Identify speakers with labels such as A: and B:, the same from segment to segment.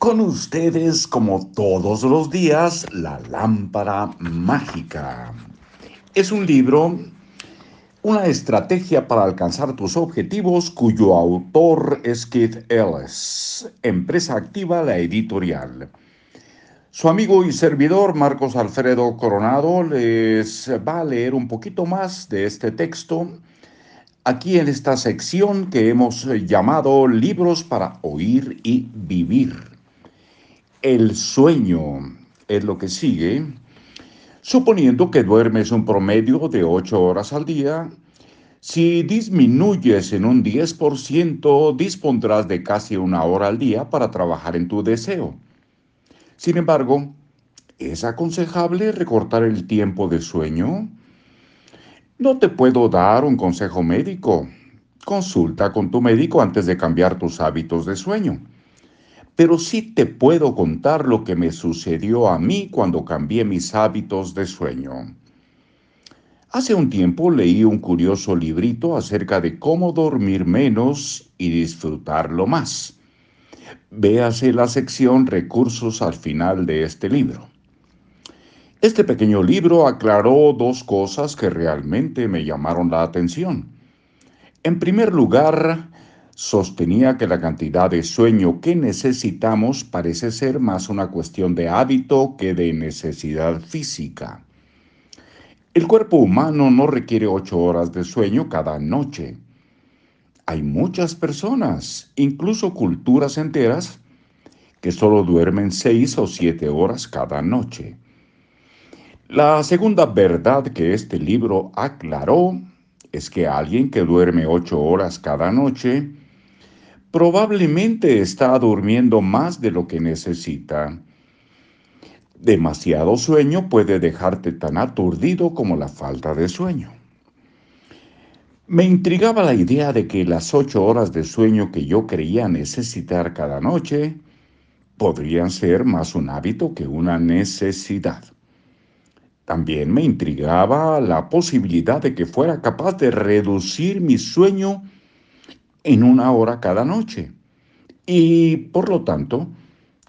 A: Con ustedes, como todos los días, La Lámpara Mágica. Es un libro, una estrategia para alcanzar tus objetivos, cuyo autor es Keith Ellis, empresa activa La Editorial. Su amigo y servidor Marcos Alfredo Coronado les va a leer un poquito más de este texto aquí en esta sección que hemos llamado Libros para Oír y Vivir. El sueño es lo que sigue. Suponiendo que duermes un promedio de 8 horas al día, si disminuyes en un 10%, dispondrás de casi una hora al día para trabajar en tu deseo. Sin embargo, ¿es aconsejable recortar el tiempo de sueño? No te puedo dar un consejo médico. Consulta con tu médico antes de cambiar tus hábitos de sueño. Pero sí te puedo contar lo que me sucedió a mí cuando cambié mis hábitos de sueño. Hace un tiempo leí un curioso librito acerca de cómo dormir menos y disfrutarlo más. Véase la sección Recursos al final de este libro. Este pequeño libro aclaró dos cosas que realmente me llamaron la atención. En primer lugar, sostenía que la cantidad de sueño que necesitamos parece ser más una cuestión de hábito que de necesidad física. El cuerpo humano no requiere ocho horas de sueño cada noche. Hay muchas personas, incluso culturas enteras, que solo duermen seis o siete horas cada noche. La segunda verdad que este libro aclaró es que alguien que duerme ocho horas cada noche probablemente está durmiendo más de lo que necesita. Demasiado sueño puede dejarte tan aturdido como la falta de sueño. Me intrigaba la idea de que las ocho horas de sueño que yo creía necesitar cada noche podrían ser más un hábito que una necesidad. También me intrigaba la posibilidad de que fuera capaz de reducir mi sueño en una hora cada noche y, por lo tanto,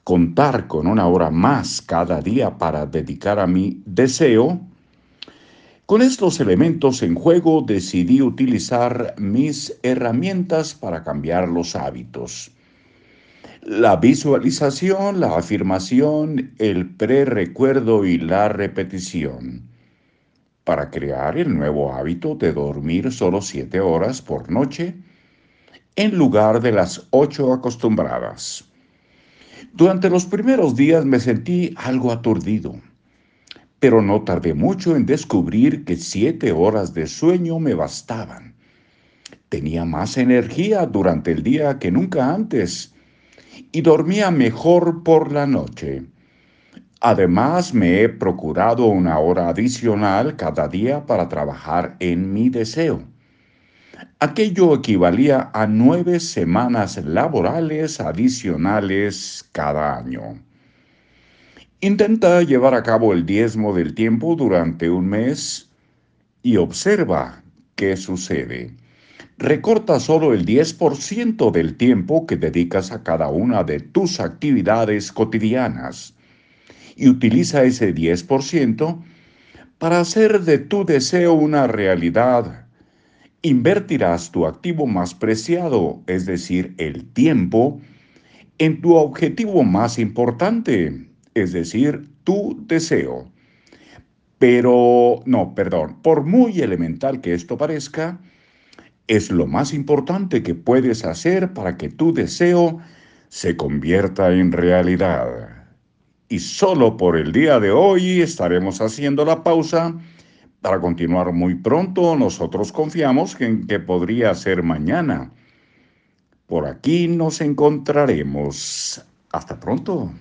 A: contar con una hora más cada día para dedicar a mi deseo con estos elementos en juego decidí utilizar mis herramientas para cambiar los hábitos. La visualización, la afirmación, el prerecuerdo y la repetición. Para crear el nuevo hábito de dormir solo siete horas por noche en lugar de las ocho acostumbradas. Durante los primeros días me sentí algo aturdido pero no tardé mucho en descubrir que siete horas de sueño me bastaban. Tenía más energía durante el día que nunca antes y dormía mejor por la noche. Además, me he procurado una hora adicional cada día para trabajar en mi deseo. Aquello equivalía a nueve semanas laborales adicionales cada año. Intenta llevar a cabo el diezmo del tiempo durante un mes y observa qué sucede. Recorta solo el 10% del tiempo que dedicas a cada una de tus actividades cotidianas y utiliza ese 10% para hacer de tu deseo una realidad. Invertirás tu activo más preciado, es decir, el tiempo, en tu objetivo más importante, es decir, tu deseo. Pero, no, perdón, por muy elemental que esto parezca, es lo más importante que puedes hacer para que tu deseo se convierta en realidad. Y solo por el día de hoy estaremos haciendo la pausa para continuar muy pronto. Nosotros confiamos en que podría ser mañana. Por aquí nos encontraremos. Hasta pronto.